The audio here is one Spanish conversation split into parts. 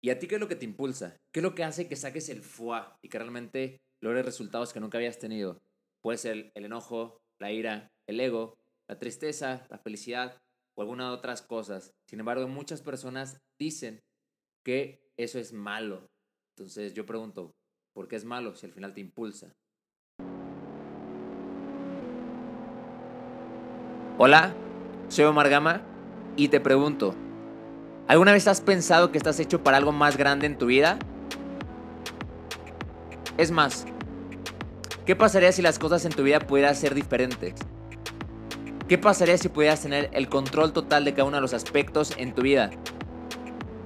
¿Y a ti qué es lo que te impulsa? ¿Qué es lo que hace que saques el fuá y que realmente logres resultados que nunca habías tenido? Puede ser el enojo, la ira, el ego, la tristeza, la felicidad o alguna de otras cosas. Sin embargo, muchas personas dicen que eso es malo. Entonces yo pregunto, ¿por qué es malo si al final te impulsa? Hola, soy Omar Gama y te pregunto, ¿alguna vez has pensado que estás hecho para algo más grande en tu vida? Es más, ¿qué pasaría si las cosas en tu vida pudieran ser diferentes? ¿Qué pasaría si pudieras tener el control total de cada uno de los aspectos en tu vida?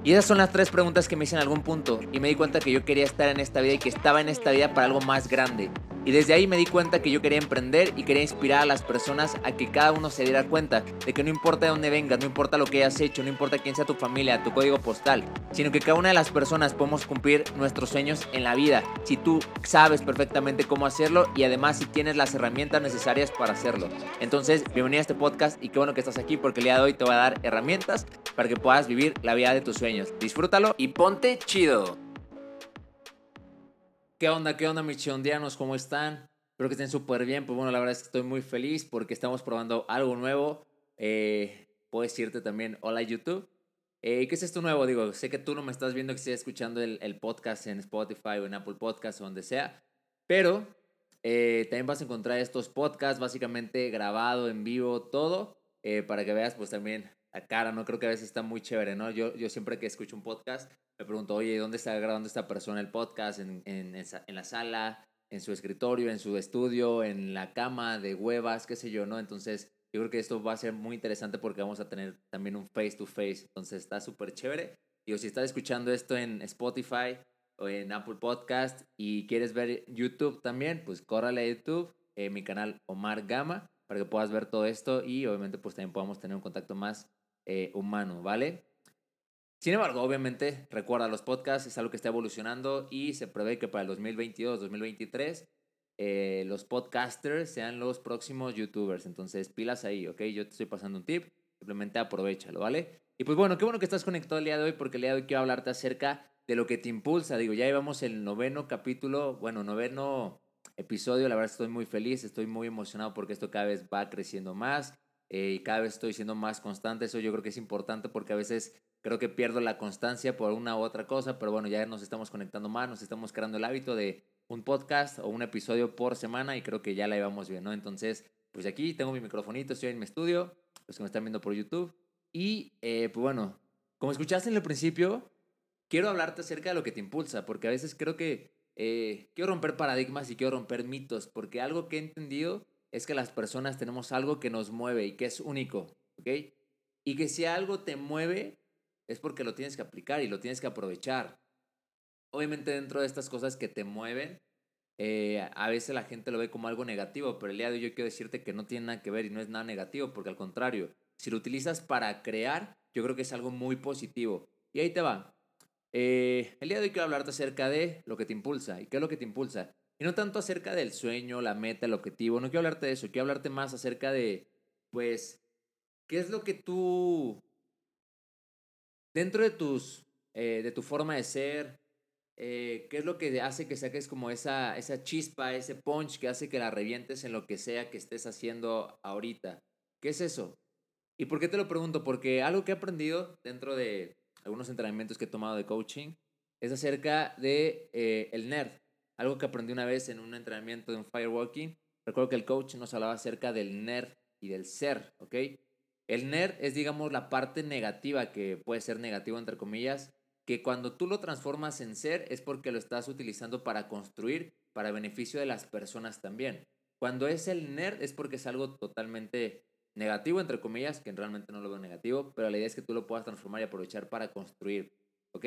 Y esas son las tres preguntas que me hice en algún punto y me di cuenta que yo quería estar en esta vida y que estaba en esta vida para algo más grande. Y desde ahí me di cuenta que yo quería emprender y quería inspirar a las personas a que cada uno se diera cuenta de que no importa de dónde vengas, no importa lo que hayas hecho, no importa quién sea tu familia, tu código postal, sino que cada una de las personas podemos cumplir nuestros sueños en la vida si tú sabes perfectamente cómo hacerlo y además si tienes las herramientas necesarias para hacerlo. Entonces, bienvenido a este podcast y qué bueno que estás aquí porque el día de hoy te voy a dar herramientas para que puedas vivir la vida de tus sueños. Disfrútalo y ponte chido. ¿Qué onda? ¿Qué onda, mis chiondianos? ¿Cómo están? Espero que estén súper bien. Pues bueno, la verdad es que estoy muy feliz porque estamos probando algo nuevo. Eh, puedo decirte también, hola YouTube. Eh, ¿Qué es esto nuevo? Digo, sé que tú no me estás viendo que estés escuchando el, podcast en Spotify o en Apple Podcast o donde sea, pero eh, también vas a encontrar estos podcasts básicamente grabado en vivo, todo, eh, para que veas pues también la cara, ¿no? Creo que a veces está muy chévere, ¿no? Yo, yo siempre que escucho un podcast me pregunto, oye, ¿dónde está grabando esta persona el podcast? ¿En, en, en, la sala? ¿En su escritorio? ¿En su estudio? ¿En la cama de huevas? ¿Qué sé yo, no? Entonces, yo creo que esto va a ser muy interesante porque vamos a tener también un face to face. Entonces, está súper chévere. Digo, si estás escuchando esto en Spotify o en Apple Podcast y quieres ver YouTube también, pues córrale a YouTube, eh, mi canal Omar Gama, para que puedas ver todo esto y obviamente pues también podamos tener un contacto más eh, humano, ¿vale? Sin embargo, obviamente, recuerda, los podcasts es algo que está evolucionando y se prevé que para el 2022-2023 eh, los podcasters sean los próximos youtubers. Entonces, pilas ahí, ¿ok? Yo te estoy pasando un tip, simplemente aprovechalo, ¿vale? Y pues bueno, qué bueno que estás conectado el día de hoy porque el día de hoy quiero hablarte acerca de lo que te impulsa. Digo, ya llevamos el noveno capítulo, bueno, noveno episodio. La verdad estoy muy feliz, estoy muy emocionado porque esto cada vez va creciendo más eh, y cada vez estoy siendo más constante. Eso yo creo que es importante porque a veces creo que pierdo la constancia por una u otra cosa, pero bueno, ya nos estamos conectando más, nos estamos creando el hábito de un podcast o un episodio por semana y creo que ya la llevamos bien, ¿no? Entonces, pues aquí tengo mi microfonito, estoy en mi estudio, los que me están viendo por YouTube. Y eh, pues bueno, como escuchaste en el principio, quiero hablarte acerca de lo que te impulsa, porque a veces creo que eh, quiero romper paradigmas y quiero romper mitos, porque algo que he entendido es que las personas tenemos algo que nos mueve y que es único, ¿ok? Y que si algo te mueve, es porque lo tienes que aplicar y lo tienes que aprovechar. Obviamente dentro de estas cosas que te mueven, eh, a veces la gente lo ve como algo negativo, pero el día de hoy yo quiero decirte que no tiene nada que ver y no es nada negativo, porque al contrario, si lo utilizas para crear, yo creo que es algo muy positivo. Y ahí te va. Eh, el día de hoy quiero hablarte acerca de lo que te impulsa. ¿Y qué es lo que te impulsa? No tanto acerca del sueño, la meta, el objetivo. No quiero hablarte de eso. Quiero hablarte más acerca de, pues, ¿qué es lo que tú dentro de tus, eh, de tu forma de ser, eh, ¿qué es lo que hace que saques como esa, esa chispa, ese punch que hace que la revientes en lo que sea que estés haciendo ahorita? ¿Qué es eso? ¿Y por qué te lo pregunto? Porque algo que he aprendido dentro de algunos entrenamientos que he tomado de coaching es acerca de eh, el nerd. Algo que aprendí una vez en un entrenamiento de un firewalking. Recuerdo que el coach nos hablaba acerca del nerd y del ser, ¿ok? El nerd es, digamos, la parte negativa, que puede ser negativo entre comillas, que cuando tú lo transformas en ser es porque lo estás utilizando para construir, para beneficio de las personas también. Cuando es el nerd es porque es algo totalmente negativo, entre comillas, que realmente no lo veo negativo, pero la idea es que tú lo puedas transformar y aprovechar para construir. ¿Ok?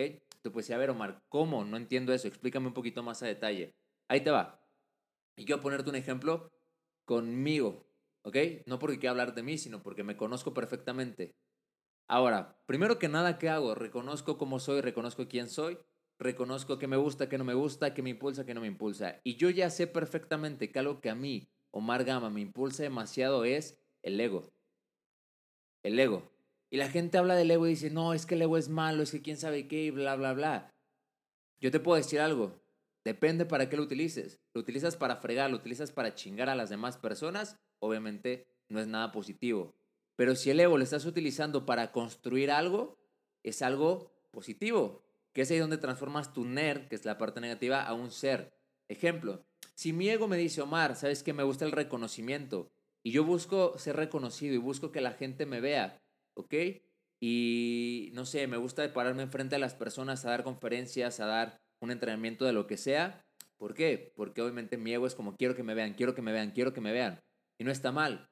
Decir, a ver, Omar, ¿cómo? No entiendo eso, explícame un poquito más a detalle. Ahí te va. Y quiero ponerte un ejemplo conmigo. ¿ok? No porque quiera hablar de mí, sino porque me conozco perfectamente. Ahora, primero que nada, ¿qué hago? Reconozco cómo soy, reconozco quién soy, reconozco qué me gusta, qué no me gusta, qué me impulsa, qué no me impulsa. Y yo ya sé perfectamente que algo que a mí, Omar Gama, me impulsa demasiado es el ego. El ego. Y la gente habla del ego y dice, no, es que el ego es malo, es que quién sabe qué, y bla, bla, bla. Yo te puedo decir algo, depende para qué lo utilices. ¿Lo utilizas para fregar, lo utilizas para chingar a las demás personas? Obviamente no es nada positivo. Pero si el ego lo estás utilizando para construir algo, es algo positivo, que es ahí donde transformas tu ner, que es la parte negativa, a un ser. Ejemplo, si mi ego me dice, Omar, sabes que me gusta el reconocimiento y yo busco ser reconocido y busco que la gente me vea, ¿ok? Y no sé, me gusta pararme enfrente a las personas a dar conferencias, a dar un entrenamiento de lo que sea. ¿Por qué? Porque obviamente mi ego es como quiero que me vean, quiero que me vean, quiero que me vean. Y no está mal.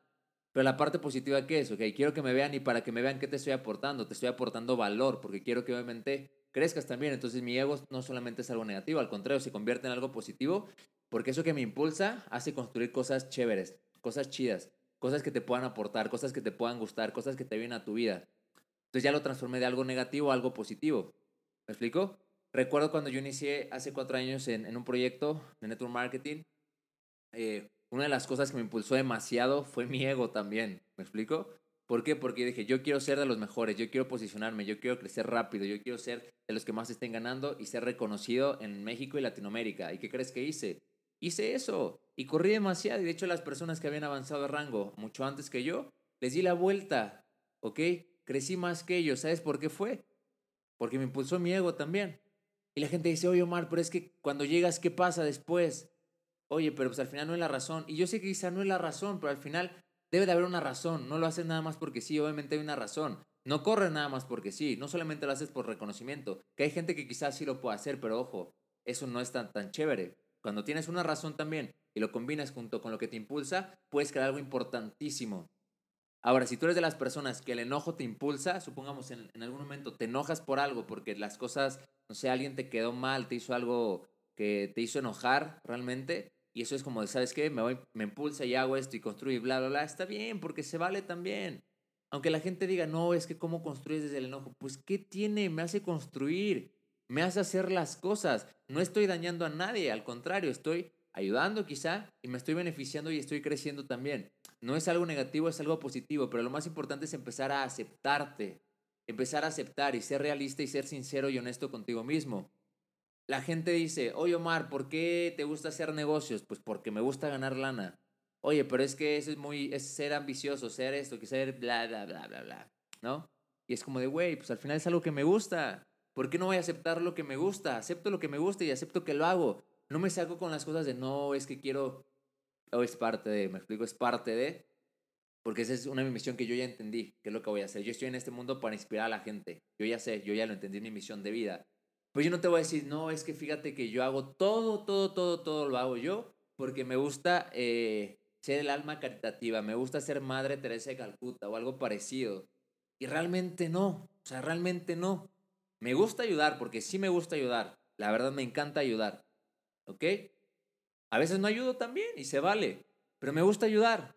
Pero la parte positiva que es, ok, quiero que me vean y para que me vean qué te estoy aportando, te estoy aportando valor, porque quiero que obviamente crezcas también. Entonces mi ego no solamente es algo negativo, al contrario, se convierte en algo positivo, porque eso que me impulsa hace construir cosas chéveres, cosas chidas, cosas que te puedan aportar, cosas que te puedan gustar, cosas que te vienen a tu vida. Entonces ya lo transformé de algo negativo a algo positivo. ¿Me explico? Recuerdo cuando yo inicié hace cuatro años en, en un proyecto de network marketing, eh, una de las cosas que me impulsó demasiado fue mi ego también. ¿Me explico? ¿Por qué? Porque dije, yo quiero ser de los mejores, yo quiero posicionarme, yo quiero crecer rápido, yo quiero ser de los que más estén ganando y ser reconocido en México y Latinoamérica. ¿Y qué crees que hice? Hice eso y corrí demasiado. Y de hecho, las personas que habían avanzado de rango mucho antes que yo, les di la vuelta, ¿ok? Crecí más que ellos. ¿Sabes por qué fue? Porque me impulsó mi ego también. Y la gente dice, oye Omar, pero es que cuando llegas, ¿qué pasa después? oye, pero pues al final no es la razón. Y yo sé que quizá no es la razón, pero al final debe de haber una razón. No lo haces nada más porque sí, obviamente hay una razón. No corres nada más porque sí, no solamente lo haces por reconocimiento. Que hay gente que quizás sí lo pueda hacer, pero ojo, eso no es tan, tan chévere. Cuando tienes una razón también y lo combinas junto con lo que te impulsa, puedes crear algo importantísimo. Ahora, si tú eres de las personas que el enojo te impulsa, supongamos en, en algún momento te enojas por algo porque las cosas, no sé, alguien te quedó mal, te hizo algo que te hizo enojar realmente, y eso es como, ¿sabes qué? Me, voy, me impulsa y hago esto y construyo y bla, bla, bla. Está bien, porque se vale también. Aunque la gente diga, no, es que cómo construyes desde el enojo. Pues, ¿qué tiene? Me hace construir, me hace hacer las cosas. No estoy dañando a nadie, al contrario, estoy ayudando quizá y me estoy beneficiando y estoy creciendo también. No es algo negativo, es algo positivo, pero lo más importante es empezar a aceptarte, empezar a aceptar y ser realista y ser sincero y honesto contigo mismo la gente dice, oye Omar, ¿por qué te gusta hacer negocios? Pues porque me gusta ganar lana. Oye, pero es que eso es muy, es ser ambicioso, ser esto, que ser bla, bla, bla, bla, bla, ¿no? Y es como de, güey, pues al final es algo que me gusta. ¿Por qué no voy a aceptar lo que me gusta? Acepto lo que me gusta y acepto que lo hago. No me saco con las cosas de, no, es que quiero, o es parte de, me explico, es parte de, porque esa es una misión que yo ya entendí, que es lo que voy a hacer. Yo estoy en este mundo para inspirar a la gente. Yo ya sé, yo ya lo entendí, mi misión de vida. Pues yo no te voy a decir, no, es que fíjate que yo hago todo, todo, todo, todo lo hago yo, porque me gusta eh, ser el alma caritativa, me gusta ser Madre Teresa de Calcuta o algo parecido. Y realmente no, o sea, realmente no. Me gusta ayudar, porque sí me gusta ayudar. La verdad me encanta ayudar. ¿Ok? A veces no ayudo también y se vale, pero me gusta ayudar.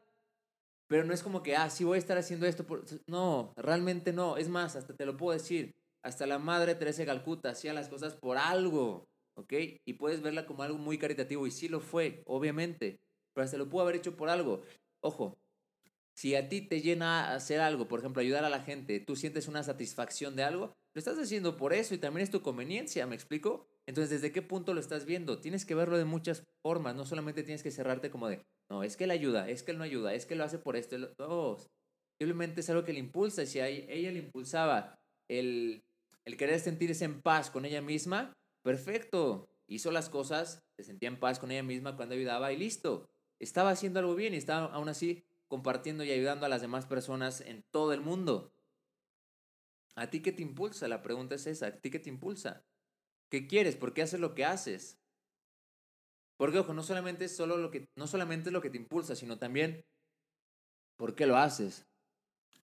Pero no es como que, ah, sí voy a estar haciendo esto. No, realmente no. Es más, hasta te lo puedo decir hasta la madre Teresa de Calcuta hacía las cosas por algo, ¿ok? Y puedes verla como algo muy caritativo, y sí lo fue, obviamente, pero se lo pudo haber hecho por algo. Ojo, si a ti te llena hacer algo, por ejemplo, ayudar a la gente, tú sientes una satisfacción de algo, lo estás haciendo por eso y también es tu conveniencia, ¿me explico? Entonces, ¿desde qué punto lo estás viendo? Tienes que verlo de muchas formas, no solamente tienes que cerrarte como de, no, es que él ayuda, es que él no ayuda, es que lo hace por esto, no, simplemente es algo que le impulsa, y si ella le impulsaba el el querer sentirse en paz con ella misma, perfecto. Hizo las cosas, se sentía en paz con ella misma cuando ayudaba y listo. Estaba haciendo algo bien y estaba aún así compartiendo y ayudando a las demás personas en todo el mundo. ¿A ti qué te impulsa? La pregunta es esa. ¿A ti qué te impulsa? ¿Qué quieres? ¿Por qué haces lo que haces? Porque, ojo, no solamente es, solo lo que, no solamente es lo que te impulsa, sino también por qué lo haces.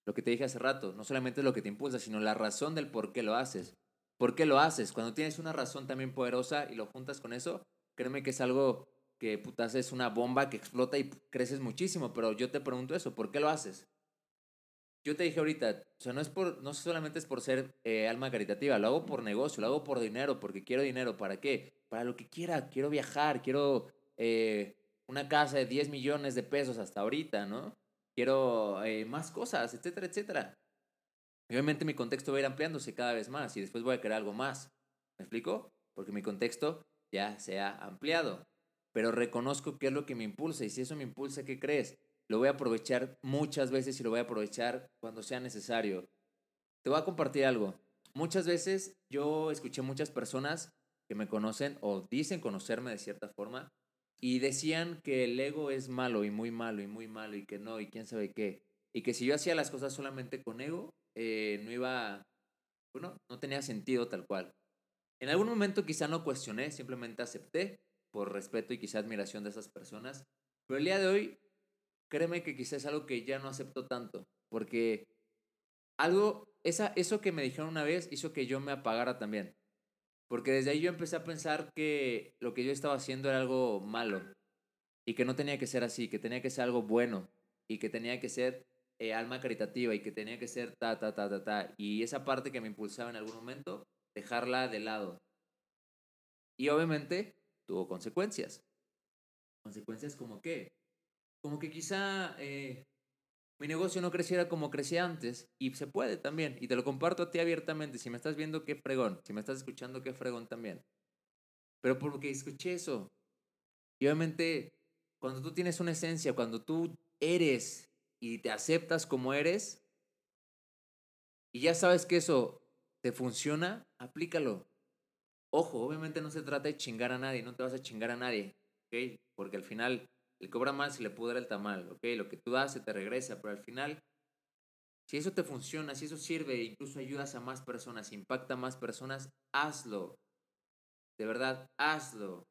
Lo que te dije hace rato, no solamente es lo que te impulsa, sino la razón del por qué lo haces. ¿Por qué lo haces? Cuando tienes una razón también poderosa y lo juntas con eso, créeme que es algo que putas es una bomba que explota y creces muchísimo, pero yo te pregunto eso, ¿por qué lo haces? Yo te dije ahorita, o sea, no es por, no solamente es por ser eh, alma caritativa, lo hago por negocio, lo hago por dinero, porque quiero dinero, ¿para qué? Para lo que quiera, quiero viajar, quiero eh, una casa de 10 millones de pesos hasta ahorita, ¿no? quiero eh, más cosas, etcétera, etcétera. obviamente mi contexto va a ir ampliándose cada vez más y después voy a querer algo más. ¿Me explico? Porque mi contexto ya se ha ampliado. Pero reconozco qué es lo que me impulsa y si eso me impulsa, ¿qué crees? Lo voy a aprovechar muchas veces y lo voy a aprovechar cuando sea necesario. Te voy a compartir algo. Muchas veces yo escuché muchas personas que me conocen o dicen conocerme de cierta forma y decían que el ego es malo y muy malo y muy malo y que no y quién sabe qué. Y que si yo hacía las cosas solamente con ego, eh, no iba, bueno, no tenía sentido tal cual. En algún momento quizá no cuestioné, simplemente acepté por respeto y quizá admiración de esas personas. Pero el día de hoy, créeme que quizás es algo que ya no acepto tanto, porque algo, esa, eso que me dijeron una vez hizo que yo me apagara también. Porque desde ahí yo empecé a pensar que lo que yo estaba haciendo era algo malo y que no tenía que ser así, que tenía que ser algo bueno y que tenía que ser eh, alma caritativa y que tenía que ser ta, ta, ta, ta, ta. Y esa parte que me impulsaba en algún momento, dejarla de lado. Y obviamente tuvo consecuencias. Consecuencias como qué? Como que quizá eh, mi negocio no creciera como crecía antes y se puede también. Y te lo comparto a ti abiertamente. Si me estás viendo, qué fregón. Si me estás escuchando, qué fregón también. Pero porque escuché eso. Y obviamente, cuando tú tienes una esencia, cuando tú eres y te aceptas como eres, y ya sabes que eso te funciona, aplícalo. Ojo, obviamente no se trata de chingar a nadie, no te vas a chingar a nadie, ¿ok? Porque al final le cobra más y le pudra el tamal, ¿ok? Lo que tú das se te regresa, pero al final, si eso te funciona, si eso sirve, incluso ayudas a más personas, impacta a más personas, hazlo. De verdad, hazlo.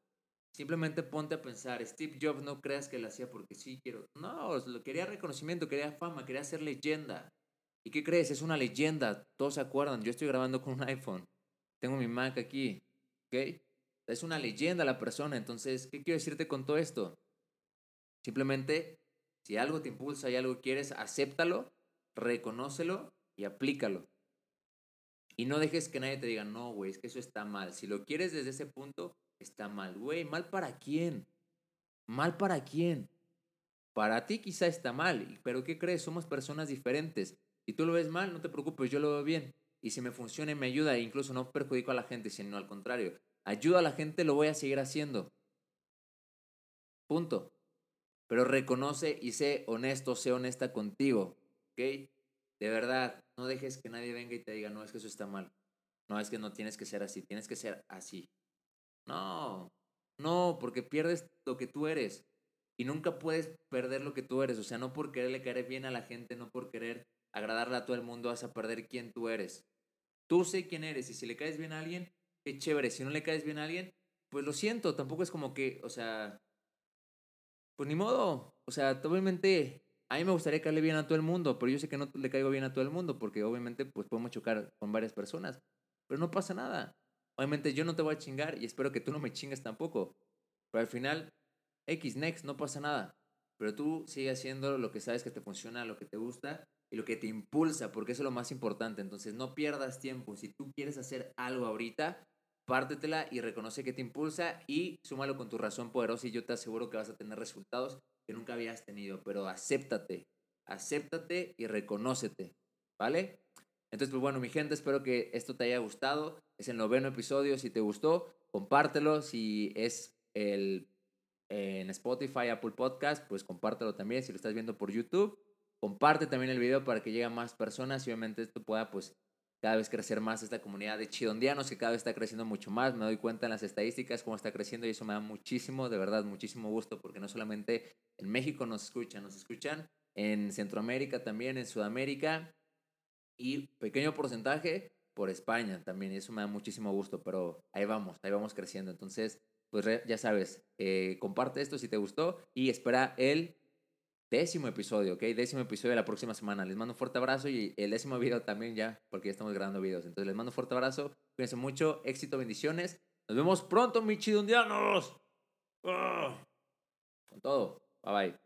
Simplemente ponte a pensar, Steve Jobs no creas que lo hacía porque sí quiero. No, quería reconocimiento, quería fama, quería ser leyenda. ¿Y qué crees? Es una leyenda. Todos se acuerdan. Yo estoy grabando con un iPhone. Tengo mi Mac aquí. ¿Ok? Es una leyenda la persona. Entonces, ¿qué quiero decirte con todo esto? Simplemente, si algo te impulsa y algo quieres, acéptalo, reconócelo y aplícalo. Y no dejes que nadie te diga, no, güey, es que eso está mal. Si lo quieres desde ese punto, está mal. Güey, ¿mal para quién? ¿Mal para quién? Para ti quizá está mal, pero ¿qué crees? Somos personas diferentes. Si tú lo ves mal, no te preocupes, yo lo veo bien. Y si me funciona y me ayuda, e incluso no perjudico a la gente, sino al contrario, ayuda a la gente, lo voy a seguir haciendo. Punto pero reconoce y sé honesto, sé honesta contigo, ¿ok? De verdad, no dejes que nadie venga y te diga, no, es que eso está mal. No, es que no tienes que ser así, tienes que ser así. No, no, porque pierdes lo que tú eres. Y nunca puedes perder lo que tú eres. O sea, no por quererle caer bien a la gente, no por querer agradarle a todo el mundo, vas a perder quién tú eres. Tú sé quién eres y si le caes bien a alguien, qué chévere. Si no le caes bien a alguien, pues lo siento. Tampoco es como que, o sea, pues ni modo. O sea, obviamente a mí me gustaría caerle bien a todo el mundo, pero yo sé que no le caigo bien a todo el mundo porque obviamente pues podemos chocar con varias personas, pero no pasa nada. Obviamente yo no te voy a chingar y espero que tú no me chingues tampoco. Pero al final, X, next, no pasa nada. Pero tú sigue haciendo lo que sabes que te funciona, lo que te gusta y lo que te impulsa, porque eso es lo más importante. Entonces no pierdas tiempo. Si tú quieres hacer algo ahorita, pártetela y reconoce que te impulsa y súmalo con tu razón poderosa y yo te aseguro que vas a tener resultados que nunca habías tenido, pero acéptate, acéptate y reconócete, ¿vale? Entonces, pues bueno, mi gente, espero que esto te haya gustado. Es el noveno episodio. Si te gustó, compártelo. Si es el en Spotify, Apple Podcast, pues compártelo también. Si lo estás viendo por YouTube, comparte también el video para que llegue a más personas y obviamente esto pueda pues cada vez crecer más esta comunidad de chidondianos que cada vez está creciendo mucho más. Me doy cuenta en las estadísticas cómo está creciendo y eso me da muchísimo, de verdad, muchísimo gusto porque no solamente en México nos escuchan, nos escuchan en Centroamérica también, en Sudamérica y pequeño porcentaje por España también y eso me da muchísimo gusto, pero ahí vamos, ahí vamos creciendo. Entonces, pues ya sabes, eh, comparte esto si te gustó y espera el décimo episodio, ¿ok? Décimo episodio de la próxima semana. Les mando un fuerte abrazo y el décimo video también ya, porque ya estamos grabando videos. Entonces les mando un fuerte abrazo. Cuídense mucho, éxito, bendiciones. Nos vemos pronto, mis chidundianos. ¡Ah! Con todo. Bye bye.